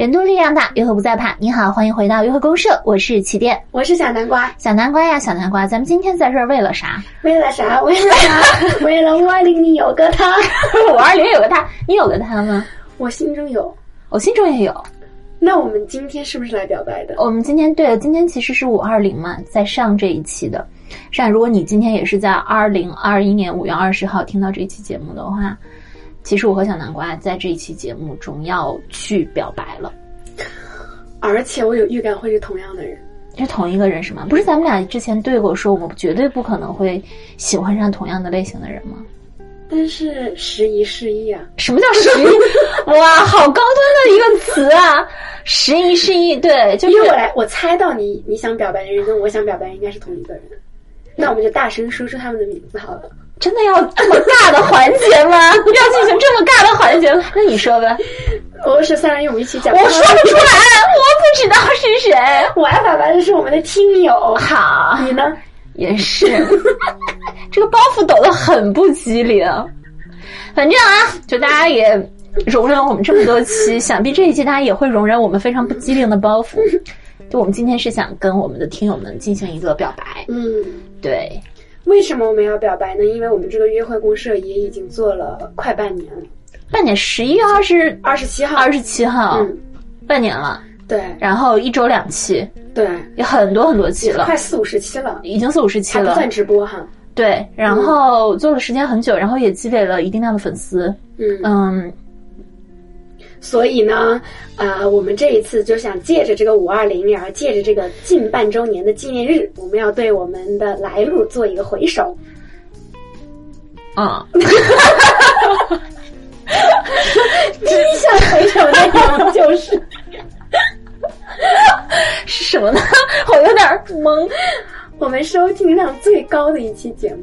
人多力量大，约会不再怕。你好，欢迎回到约会公社，我是起点，我是小南瓜。小南瓜呀，小南瓜，咱们今天在这儿为了啥？为了啥？为了啥？为了五二零，你有个他。五二零有个他，你有个他吗？我心中有，我心中也有。那我们今天是不是来表白的？我们今天对，今天其实是五二零嘛，在上这一期的。上，如果你今天也是在二零二一年五月二十号听到这一期节目的话。其实我和小南瓜在这一期节目中要去表白了，而且我有预感会是同样的人，是同一个人是吗？不是咱们俩之前对过说，我们绝对不可能会喜欢上同样的类型的人吗？但是时移世易啊！什么叫时移？哇，好高端的一个词啊！时移世易，对，就是因为我来，我猜到你你想表白的人跟我想表白应该是同一个人，那我们就大声说出他们的名字好了。真的要这么尬的环节吗？要进行这么尬的环节吗？那你说呗。我是三人，我们一起讲。我说不出来，我不知道是谁。我爱表白的是我们的听友。好，你呢？也是。这个包袱抖得很不机灵。反正啊，就大家也容忍我们这么多期，想必这一期大家也会容忍我们非常不机灵的包袱。就我们今天是想跟我们的听友们进行一个表白。嗯，对。为什么我们要表白呢？因为我们这个约会公社也已经做了快半年了，半年，十一月二十二十七号，二十七号，嗯半年了。对，然后一周两期，对，有很多很多期了，快四五十期了，已经四五十期了，不算直播哈。对，然后做了时间很久，然后也积累了一定量的粉丝。嗯嗯。所以呢，呃，我们这一次就想借着这个五二零，然后借着这个近半周年的纪念日，我们要对我们的来路做一个回首。啊，第一项回首内容就是 是什么呢？我有点懵。我们收听量最高的一期节目，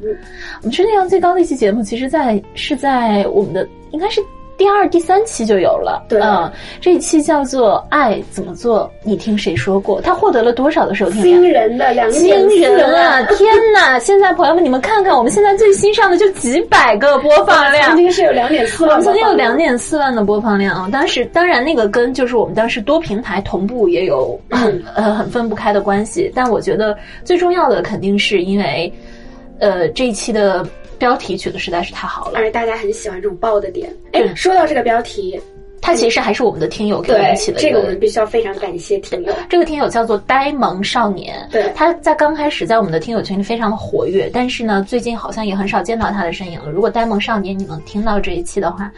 我们收听量最高的一期节目，其实，在是在我们的应该是。第二、第三期就有了，对，嗯，这一期叫做《爱怎么做》，你听谁说过？他获得了多少的收听？惊人的两惊人啊！天哪！现在朋友们，你们看看，我们现在最新上的就几百个播放量，曾经是有两点四万，曾经有两点四万的播放量啊！当时当然那个跟就是我们当时多平台同步也有很呃很分不开的关系，但我觉得最重要的肯定是因为，呃，这一期的。标题取的实在是太好了，而且大家很喜欢这种爆的点。哎，说到这个标题，它其实还是我们的听友给我们起的。这个我们必须要非常感谢听友。这个听友叫做呆萌少年，对，他在刚开始在我们的听友群里非常的活跃，但是呢，最近好像也很少见到他的身影了。如果呆萌少年你能听到这一期的话，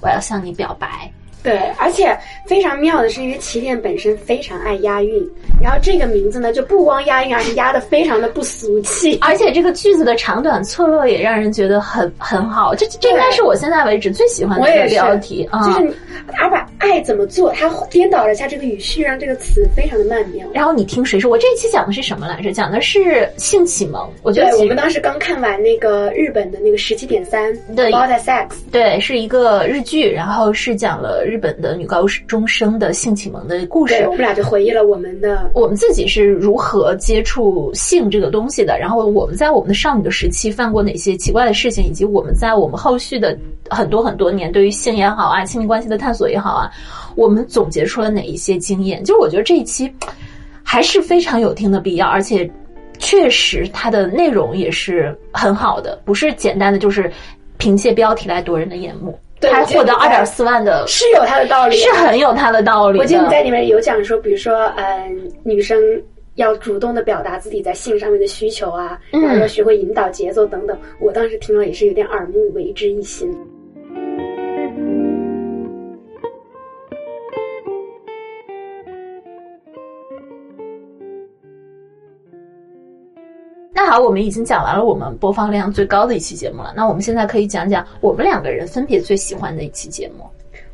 我要向你表白。对，而且非常妙的是，因为起点本身非常爱押韵，然后这个名字呢就不光押韵，而且押的非常的不俗气，而且这个句子的长短错落也让人觉得很很好。这这应该是我现在为止最喜欢的一个标题啊！就是，他把爱怎么做，他颠倒了一下这个语序，让这个词非常的曼妙。然后你听谁说？我这一期讲的是什么来着？讲的是性启蒙。我觉得我们当时刚看完那个日本的那个十七点三的 sex，对，是一个日剧，然后是讲了日本的女高中生的性启蒙的故事，我们俩就回忆了我们的我们自己是如何接触性这个东西的，然后我们在我们的少女的时期犯过哪些奇怪的事情，以及我们在我们后续的很多很多年对于性也好啊，亲密关系的探索也好啊，我们总结出了哪一些经验？就是我觉得这一期还是非常有听的必要，而且确实它的内容也是很好的，不是简单的就是凭借标题来夺人的眼目。他获得二点四万的，是有他的道理，是很有他的道理。我记得你在里面有讲说，比如说，嗯，女生要主动的表达自己在性上面的需求啊，然后要学会引导节奏等等。我当时听了也是有点耳目为之一新。好，我们已经讲完了我们播放量最高的一期节目了。那我们现在可以讲讲我们两个人分别最喜欢的一期节目。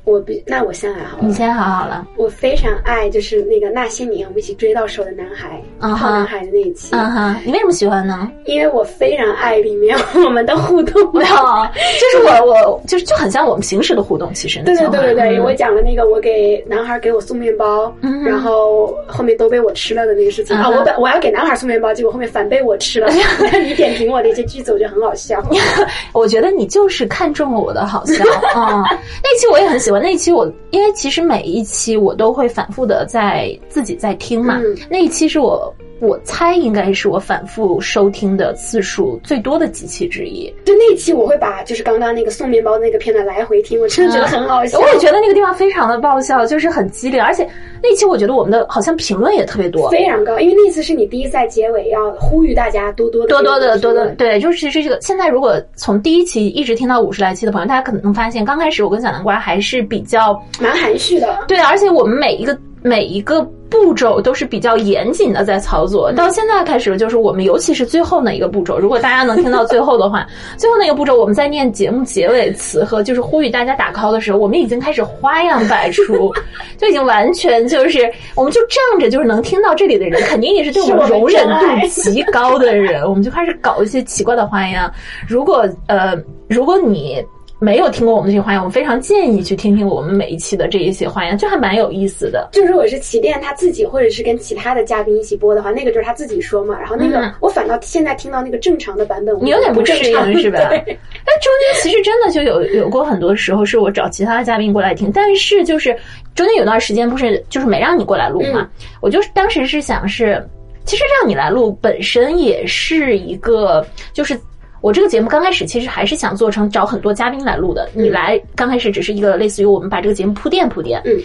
我比那我先来好了，你先好好了。我非常爱就是那个那些年我们一起追到手的男孩，好男孩的那一期。嗯哼，你为什么喜欢呢？因为我非常爱里面我们的互动，就是我我就是就很像我们平时的互动，其实。对对对对对，我讲了那个我给男孩给我送面包，然后后面都被我吃了的那个事情啊，我本我要给男孩送面包，结果后面反被我吃了。你点评我的一些句子，我觉得很好笑。我觉得你就是看中了我的好笑啊，那期我也很喜欢。喜欢那一期我，因为其实每一期我都会反复的在自己在听嘛。嗯那一期是我我猜应该是我反复收听的次数最多的几期之一。就那一期我会把就是刚刚那个送面包那个片段来回听，我真的觉得很好笑。我也觉得那个地方非常的爆笑，就是很激烈，而且那期我觉得我们的好像评论也特别多。非常高，因为那次是你第一次在结尾要呼吁大家多多多多的多多的对，就是其实这个现在如果从第一期一直听到五十来期的朋友，大家可能能发现刚开始我跟小南瓜还是比较蛮含蓄的。对，而且我们每一个每一个步骤都是比较严谨的在操作。到现在开始，就是我们尤其是最后那一个步骤，如果大家能听到最后的话，最后那个步骤我们在念节目结尾词和就是呼吁大家打 call 的时候，我们已经开始花样百出，就已经完全就是我们就仗着就是能听到这里的人，肯定也是对我们容忍度极高的人，我们就开始搞一些奇怪的花样。如果呃，如果你。没有听过我们这些花样，我非常建议去听听我们每一期的这一些花样，就还蛮有意思的。就如果是起点他自己，或者是跟其他的嘉宾一起播的话，那个就是他自己说嘛。然后那个、嗯我反倒现在听到那个正常的版本，你有点不适正常应是吧？对但中间其实真的就有有过很多时候是我找其他的嘉宾过来听，但是就是中间有段时间不是就是没让你过来录嘛，我就是当时是想是，其实让你来录本身也是一个就是。我这个节目刚开始其实还是想做成找很多嘉宾来录的，你来刚开始只是一个类似于我们把这个节目铺垫铺垫，嗯。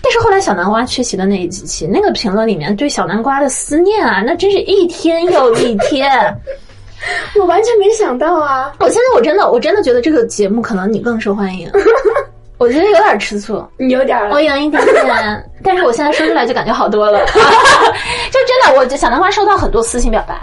但是后来小南瓜缺席的那几期，那个评论里面对小南瓜的思念啊，那真是一天又一天。我完全没想到啊！我现在我真的我真的觉得这个节目可能你更受欢迎，我觉得有点吃醋，你有点儿我有一点点，但是我现在说出来就感觉好多了，就真的，我就小南瓜收到很多私信表白，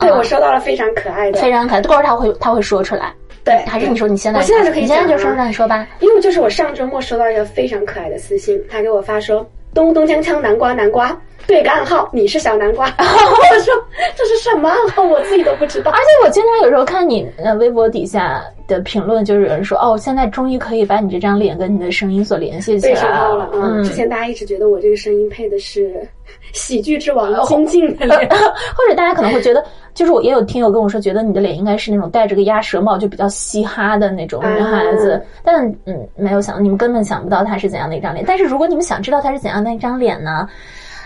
对啊我收到了非常可爱的，非常可爱，过会儿他会他会说出来，对，还是你说你现在我现在就可以你现在就说讲了出来，你说吧，因为就是我上周末收到一个非常可爱的私信，他给我发说东东锵锵南瓜南瓜对个暗号，你是小南瓜。我说这是什么暗号，我自己都不知道而。且我经常有时候看你呃微博底下的评论，就是有人说哦，现在终于可以把你这张脸跟你的声音所联系起来了，嗯嗯，之前大家一直觉得我这个声音配的是喜剧之王 洪静的脸，或者大家可能会觉得，就是我也有听友跟我说，觉得你的脸应该是那种戴着个鸭舌帽，就比较嘻哈的那种女孩子。但嗯，没有想，你们根本想不到她是怎样的一张脸。但是如果你们想知道她是怎样的一张脸呢？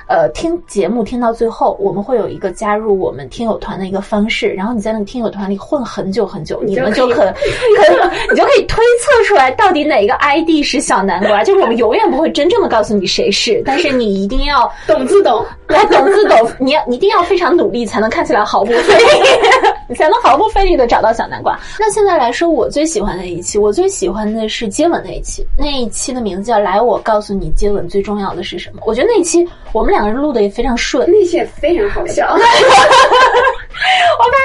呃，听节目听到最后，我们会有一个加入我们听友团的一个方式，然后你在那个听友团里混很久很久，你们就可可 你就可以推测出来到底哪个 ID 是小南瓜。就是我们永远不会真正的告诉你谁是，但是你一定要懂自懂。来懂自懂，你要你一定要非常努力，才能看起来毫不费力，你才能毫不费力的找到小南瓜。那现在来说，我最喜欢的一期，我最喜欢的是接吻那一期，那一期的名字叫《来，我告诉你接吻最重要的是什么》。我觉得那一期我们两个人录的也非常顺，那些非常好笑，我发现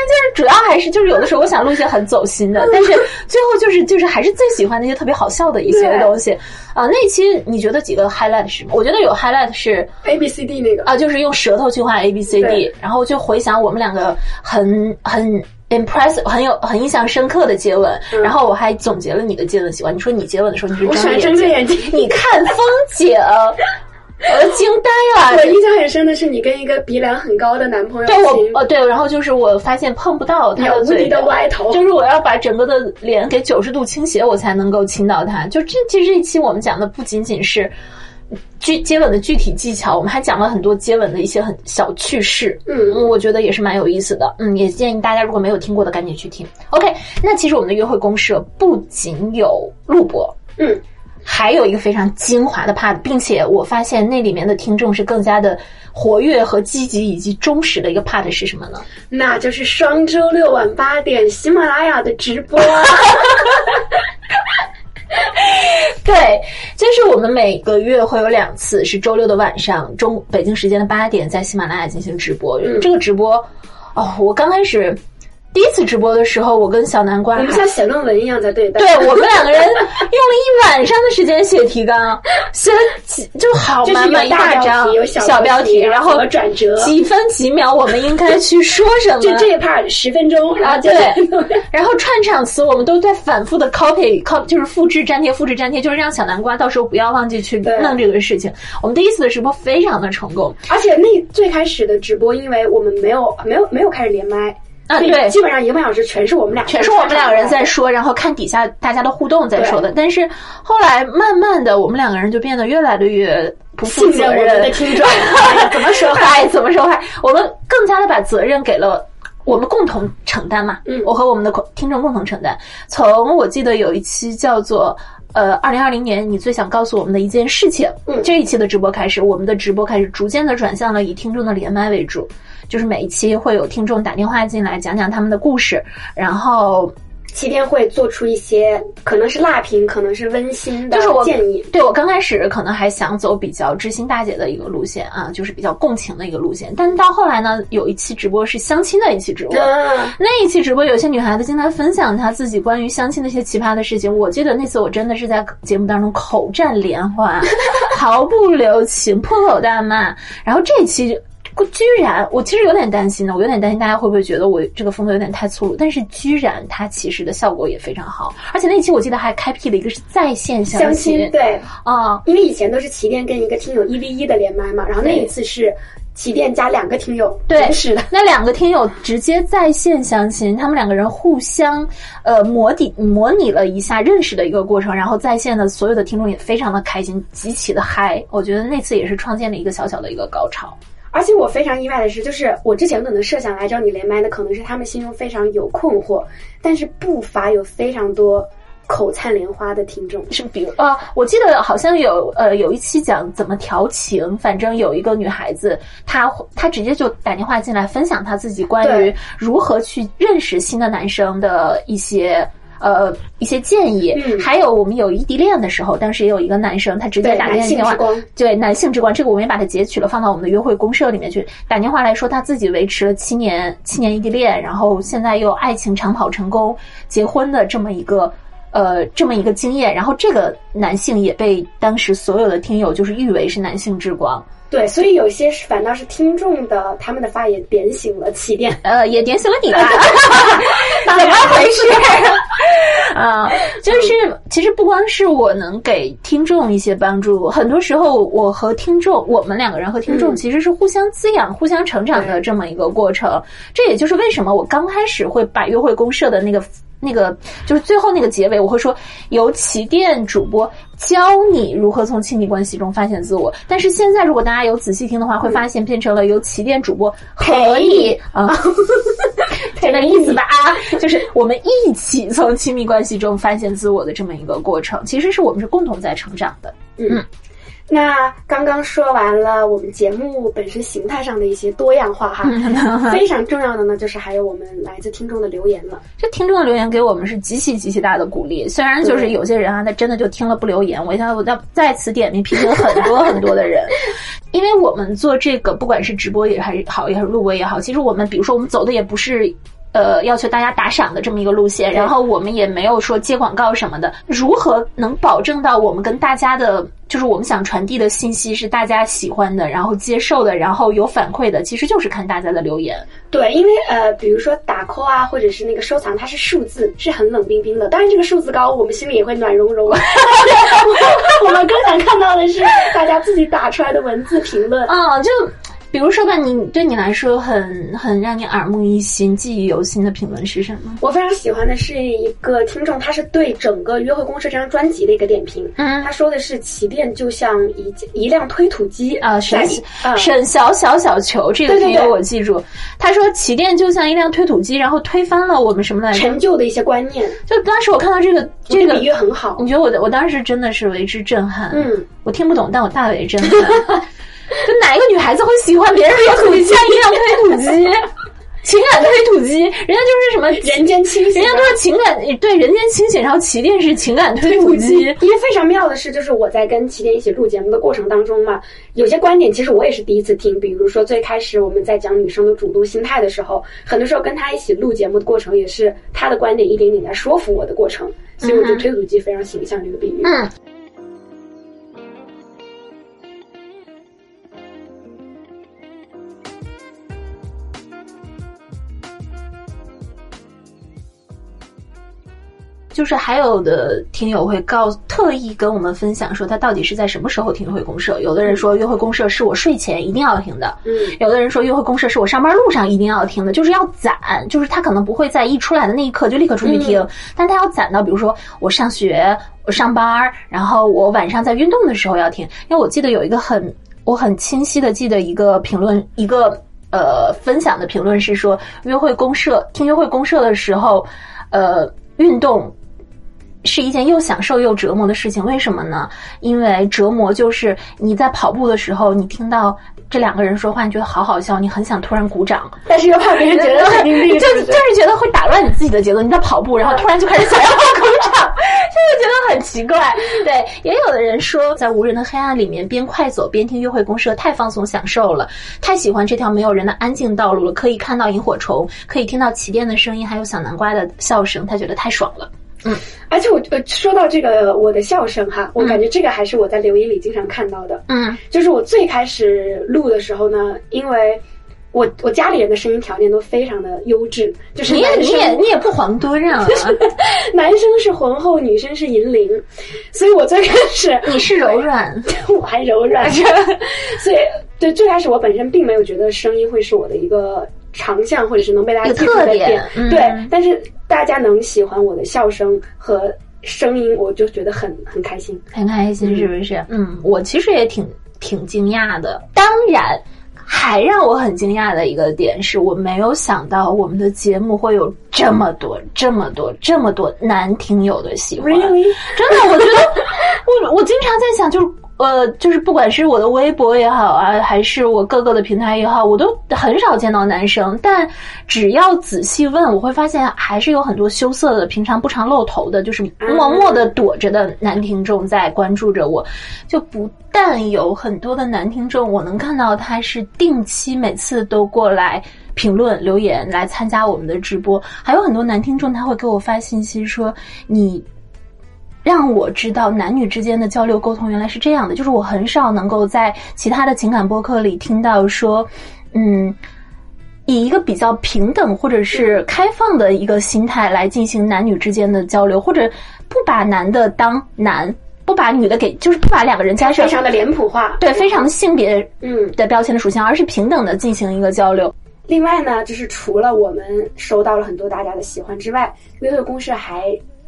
就是主要还是就是有的时候我想录一些很走心的，但是 最后就是就是还是最喜欢那些特别好笑的一些东西啊。那一期你觉得几个 highlight 是什么？我觉得有 highlight 是 A B C D 那个啊，就是用舌头去画 A B C D，然后就回想我们两个很很 impressive、很有很印象深刻的接吻，然后我还总结了你的接吻习惯。你说你接吻的时候你是我喜欢睁着眼睛。你看风景，我都惊呆了。我印象很深的是你跟一个鼻梁很高的男朋友对我亲呃对，然后就是我发现碰不到他的嘴的歪头，就是我要把整个的脸给九十度倾斜，我才能够亲到他。就这其实这一期我们讲的不仅仅是具接吻的具体技巧，我们还讲了很多接吻的一些很小趣事。嗯嗯，我觉得也是蛮有意思的。嗯，也建议大家如果没有听过的，赶紧去听。OK，那其实我们的约会公社不仅有录播，嗯，还有一个非常精华的 part，并且我发现那里面的听众是更加的活跃和积极以及忠实的一个 part 是什么呢？那就是双周六晚八点喜马拉雅的直播。对，就是我们每个月会有两次，是周六的晚上，中北京时间的八点，在喜马拉雅进行直播。嗯这个直播，哦，我刚开始第一次直播的时候，我跟小南瓜我们像写论文一样在对待。对我们两个人用了一晚上的时间写提纲，写了几就好就是满满一大大张，有小标题，然后转折，几分几秒我们应该去说什么？就这一 part 十分钟，然啊，后对，然后串场词我们都在反复的 copy copy，就是复制粘贴，复制粘贴，就是让小南瓜到时候不要忘记去弄这个事情。我们第一次的直播非常的成功，而且那最开始的直播，因为我们没有没有没有开始连麦，啊，对，基本上一个半小时全是我们俩，全是我们两个人在说，然后看底下大家的互动在说的。但是后来慢慢的，我们两个人就变得越来的越不负责任的听众，怎么说话怎么说话，我们更加的把责任给了。我们共同承担嘛，嗯，我和我们的听众共同承担。从我记得有一期叫做呃，二零二零年你最想告诉我们的一件事情，嗯，这一期的直播开始，我们的直播开始逐渐的转向了以听众的连麦为主，就是每一期会有听众打电话进来讲讲他们的故事，然后。七天会做出一些可能是辣评，可能是温馨的建议。对我刚开始可能还想走比较知心大姐的一个路线啊，就是比较共情的一个路线。但到后来呢，有一期直播是相亲的一期直播，那一期直播有些女孩子经常分享她自己关于相亲的一些奇葩的事情。我记得那次我真的是在节目当中口战连环，毫不留情，破口大骂。然后这一期。居然，我其实有点担心呢，我有点担心大家会不会觉得我这个风格有点太粗鲁。但是居然它其实的效果也非常好，而且那期我记得还开辟了一个是在线相亲，对啊，因为以前都是起点跟一个听友一 v 一的连麦嘛，然后那一次是起点加两个听友，对，是的，那两个听友直接在线相亲，他们两个人互相呃模拟模拟了一下认识的一个过程，然后在线的所有的听众也非常的开心，极其的嗨，我觉得那次也是创建了一个小小的一个高潮。而且我非常意外的是，就是我之前可能设想来找你连麦的，可能是他们心中非常有困惑，但是不乏有非常多口灿莲花的听众。是比如呃，我记得好像有呃有一期讲怎么调情，反正有一个女孩子，她她直接就打电话进来分享她自己关于如何去认识新的男生的一些。呃，一些建议，还有我们有异地恋的时候，当时也有一个男生，他直接打电话，对男性之光，这个我们也把它截取了，放到我们的约会公社里面去。打电话来说，他自己维持了七年，七年异地恋，然后现在又爱情长跑成功，结婚的这么一个，呃，这么一个经验。然后这个男性也被当时所有的听友就是誉为是男性之光。对，所以有些是反倒是听众的他们的发言点醒了起点，呃，也点醒了你 吧？怎么回事？啊，就是其实不光是我能给听众一些帮助，很多时候我和听众，我们两个人和听众其实是互相滋养、互相成长的这么一个过程。这也就是为什么我刚开始会把约会公社的那个。那个就是最后那个结尾，我会说由旗店主播教你如何从亲密关系中发现自我。但是现在如果大家有仔细听的话，会发现变成了由旗店主播可以啊，这个意思吧啊，就是我们一起从亲密关系中发现自我的这么一个过程。其实是我们是共同在成长的，嗯。那刚刚说完了我们节目本身形态上的一些多样化哈，非常重要的呢，就是还有我们来自听众的留言了。这听众的留言给我们是极其极其大的鼓励。虽然就是有些人啊，他真的就听了不留言，我想我要在此点名批评很多很多的人，因为我们做这个不管是直播也还是好，也是录播也好，其实我们比如说我们走的也不是。呃，要求大家打赏的这么一个路线，然后我们也没有说接广告什么的。如何能保证到我们跟大家的，就是我们想传递的信息是大家喜欢的，然后接受的，然后有反馈的？其实就是看大家的留言。对，因为呃，比如说打 call 啊，或者是那个收藏，它是数字，是很冷冰冰的。当然，这个数字高，我们心里也会暖融融。我们更想看到的是大家自己打出来的文字评论。啊，就。比如说吧，你对你来说很很让你耳目一新、记忆犹新的评论是什么？我非常喜欢的是一个听众，他是对整个《约会公社》这张专辑的一个点评。嗯，他说的是起点就像一一辆推土机啊，沈沈小小小球这个听友我记住，他说起点就像一辆推土机，然后推翻了我们什么来着？陈旧的一些观念。就当时我看到这个这个比喻很好，你觉得我我当时真的是为之震撼。嗯，我听不懂，但我大为震撼。就哪一个女孩子会喜欢别人推土机像一辆推土机？情感推土机，人家就是什么人间清醒，人家都是情感对人间清醒，然后起点是情感推土机。因为非常妙的是，就是我在跟起点一起录节目的过程当中嘛，有些观点其实我也是第一次听。比如说最开始我们在讲女生的主动心态的时候，很多时候跟他一起录节目的过程，也是他的观点一点点在说服我的过程。所以我觉得推土机非常形象这个比喻。嗯。就是还有的听友会告特意跟我们分享说他到底是在什么时候听约会公社。有的人说约会公社是我睡前一定要听的，嗯，有的人说约会公社是我上班路上一定要听的，就是要攒，就是他可能不会在一出来的那一刻就立刻出去听，但他要攒到比如说我上学、我上班，然后我晚上在运动的时候要听。因为我记得有一个很我很清晰的记得一个评论一个。呃，分享的评论是说，约会公社听约会公社的时候，呃，运动是一件又享受又折磨的事情。为什么呢？因为折磨就是你在跑步的时候，你听到这两个人说话，你觉得好好笑，你很想突然鼓掌，但是又怕别人觉得很就就是觉得会打乱你自己的节奏。你在跑步，然后突然就开始想要鼓掌。就会觉得很奇怪，对，也有的人说，在无人的黑暗里面边快走边听约会公社太放松享受了，太喜欢这条没有人的安静道路了，可以看到萤火虫，可以听到骑电的声音，还有小南瓜的笑声，他觉得太爽了。嗯，而且我呃说到这个我的笑声哈，我感觉这个还是我在留言里经常看到的。嗯，就是我最开始录的时候呢，因为。我我家里人的声音条件都非常的优质，就是你也你也你也不遑多让啊，男生是浑厚，女生是银铃，所以我最开始你是柔软，我还柔软，所以对最开始我本身并没有觉得声音会是我的一个长项，或者是能被大家记住的点，对，但是大家能喜欢我的笑声和声音，我就觉得很很开心，很开心，是不是？嗯，我其实也挺挺惊讶的，当然。还让我很惊讶的一个点是，我没有想到我们的节目会有这么多、这么多、这么多男听友的喜欢。真的，我觉得 我我经常在想，就是。呃，就是不管是我的微博也好啊，还是我各个的平台也好，我都很少见到男生。但只要仔细问，我会发现还是有很多羞涩的、平常不常露头的，就是默默的躲着的男听众在关注着我。就不但有很多的男听众，我能看到他是定期每次都过来评论留言来参加我们的直播，还有很多男听众他会给我发信息说你。让我知道男女之间的交流沟通原来是这样的，就是我很少能够在其他的情感播客里听到说，嗯，以一个比较平等或者是开放的一个心态来进行男女之间的交流，或者不把男的当男，不把女的给，就是不把两个人加上非常的脸谱化，对，非常的性别嗯的标签的属性，而是平等的进行一个交流。另外呢，就是除了我们收到了很多大家的喜欢之外，约会公式还。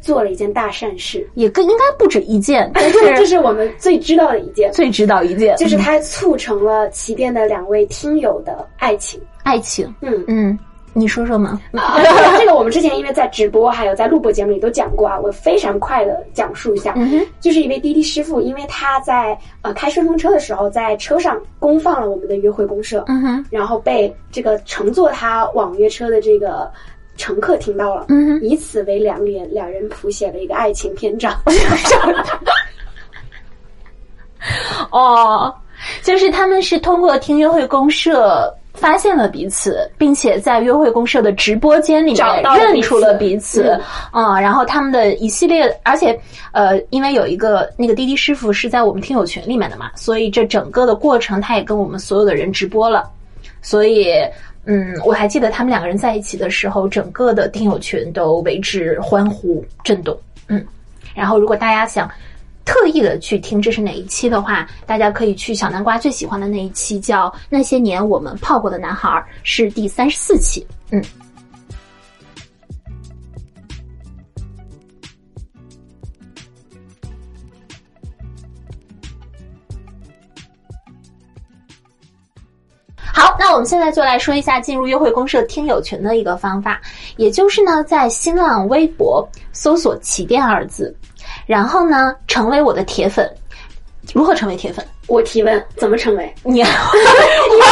做了一件大善事，也更应该不止一件，但是这是我们最知道的一件，最知道一件，就是他促成了骑店的两位听友的爱情，爱情，嗯。嗯，你说说嘛？这个我们之前因为在直播还有在录播节目里都讲过啊，我非常快的讲述一下，就是一位滴滴师傅，因为他在呃开顺风车的时候，在车上公放了我们的约会公社，嗯哼，然后被这个乘坐他网约车的这个。乘客听到了，嗯，以此为良言，两人谱写了一个爱情篇章。哦，就是他们是通过听约会公社发现了彼此，并且在约会公社的直播间里面认出了彼此。嗯，然后他们的一系列，而且呃，因为有一个那个滴滴师傅是在我们听友群里面的嘛，所以这整个的过程他也跟我们所有的人直播了，所以。嗯，我还记得他们两个人在一起的时候，整个的听友群都为之欢呼震动。嗯，然后如果大家想特意的去听这是哪一期的话，大家可以去小南瓜最喜欢的那一期，叫《那些年我们泡过的男孩》，是第三十四期。嗯。好，那我们现在就来说一下进入约会公社听友群的一个方法，也就是呢，在新浪微博搜索“起点”二字，然后呢，成为我的铁粉。如何成为铁粉？我提问，怎么成为？你，因为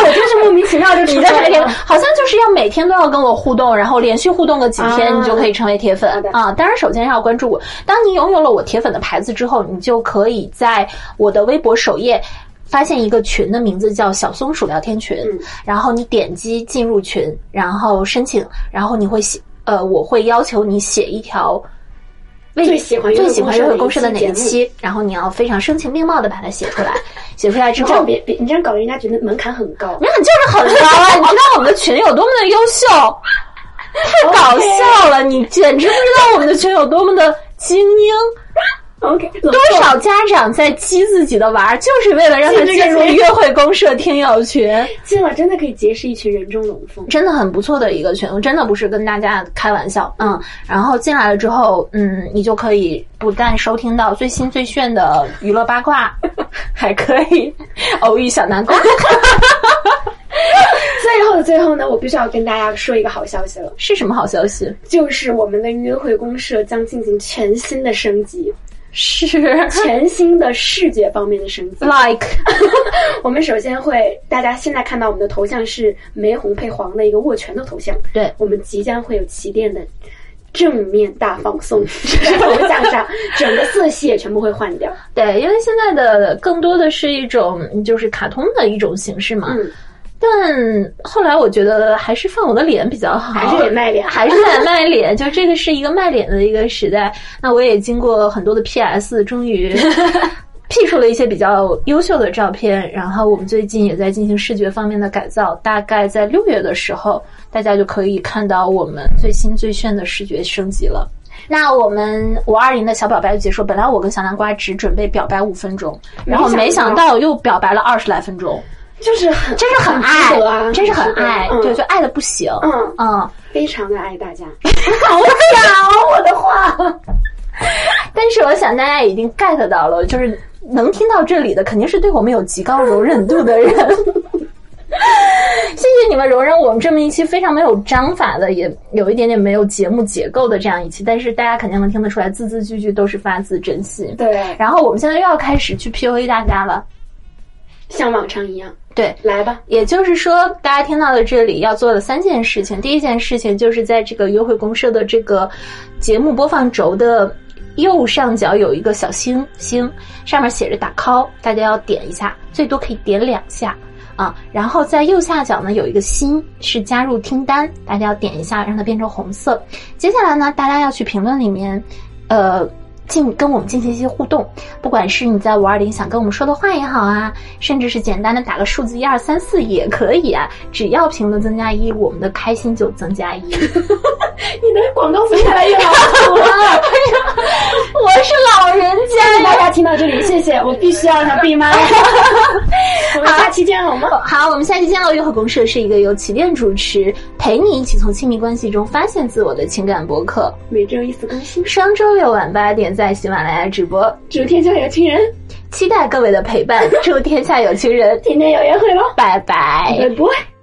我就是莫名其妙就成为铁粉，好像就是要每天都要跟我互动，然后连续互动个几天，你就可以成为铁粉啊。当然，首先要关注我。当你拥有了我铁粉的牌子之后，你就可以在我的微博首页。发现一个群的名字叫小松鼠聊天群，然后你点击进入群，然后申请，然后你会写，呃，我会要求你写一条最喜欢最喜欢约会公社的哪一期，然后你要非常声情并茂的把它写出来，写出来之后，别别，你这样搞人家觉得门槛很高，门槛就是很高啊！你知道我们的群有多么的优秀，太搞笑了，你简直不知道我们的群有多么的精英。OK，多少家长在激自己的娃儿，就是为了让他进入约会公社听友群。进了真的可以结识一群人中龙凤，真的很不错的一个群，真的不是跟大家开玩笑。嗯，然后进来了之后，嗯，你就可以不但收听到最新最炫的娱乐八卦，还可以偶遇小南瓜。最后的最后呢，我必须要跟大家说一个好消息了，是什么好消息？就是我们的约会公社将进行全新的升级。是全新的视觉方面的升级。like，我们首先会，大家现在看到我们的头像是玫红配黄的一个握拳的头像。对，我们即将会有旗舰的正面大放送，在头像上整个色系也全部会换掉。对，因为现在的更多的是一种就是卡通的一种形式嘛。嗯。但后来我觉得还是放我的脸比较好，还是得卖脸，还是得卖脸。就这个是一个卖脸的一个时代。那我也经过很多的 PS，终于 P 出了一些比较优秀的照片。然后我们最近也在进行视觉方面的改造，大概在六月的时候，大家就可以看到我们最新最炫的视觉升级了。那我们五二零的小表白就结束。本来我跟小南瓜只准备表白五分钟，然后没想到又表白了二十来分钟。就是很，真是很爱，啊、真是很爱，嗯、对，就爱的不行，嗯嗯，非常的爱大家。好巧我的话，但是我想大家已经 get 到了，就是能听到这里的，肯定是对我们有极高容忍度的人。谢谢你们容忍我们这么一期非常没有章法的，也有一点点没有节目结构的这样一期，但是大家肯定能听得出来，字字句句都是发自真心。对，然后我们现在又要开始去 PUA 大家了。像往常一样，对，来吧。也就是说，大家听到的这里要做的三件事情，第一件事情就是在这个约会公社的这个节目播放轴的右上角有一个小星星，上面写着打 call，大家要点一下，最多可以点两下啊。然后在右下角呢有一个心，是加入听单，大家要点一下，让它变成红色。接下来呢，大家要去评论里面，呃。进跟我们进行一些互动，不管是你在五二零想跟我们说的话也好啊，甚至是简单的打个数字一二三四也可以啊，只要评论增加一，我们的开心就增加一。你的广告词越来越老土了，我是老人家。大家听到这里，谢谢，我必须要让他闭麦。我们下期见好吗？好，我们下期见喽！约会公社是一个由起点主持，陪你一起从亲密关系中发现自我的情感博客，每周一次更新，双周六晚八点。在喜马拉雅直播，祝天下有情人，期待各位的陪伴，祝天下有情人，天天有约会喽，拜拜，拜拜。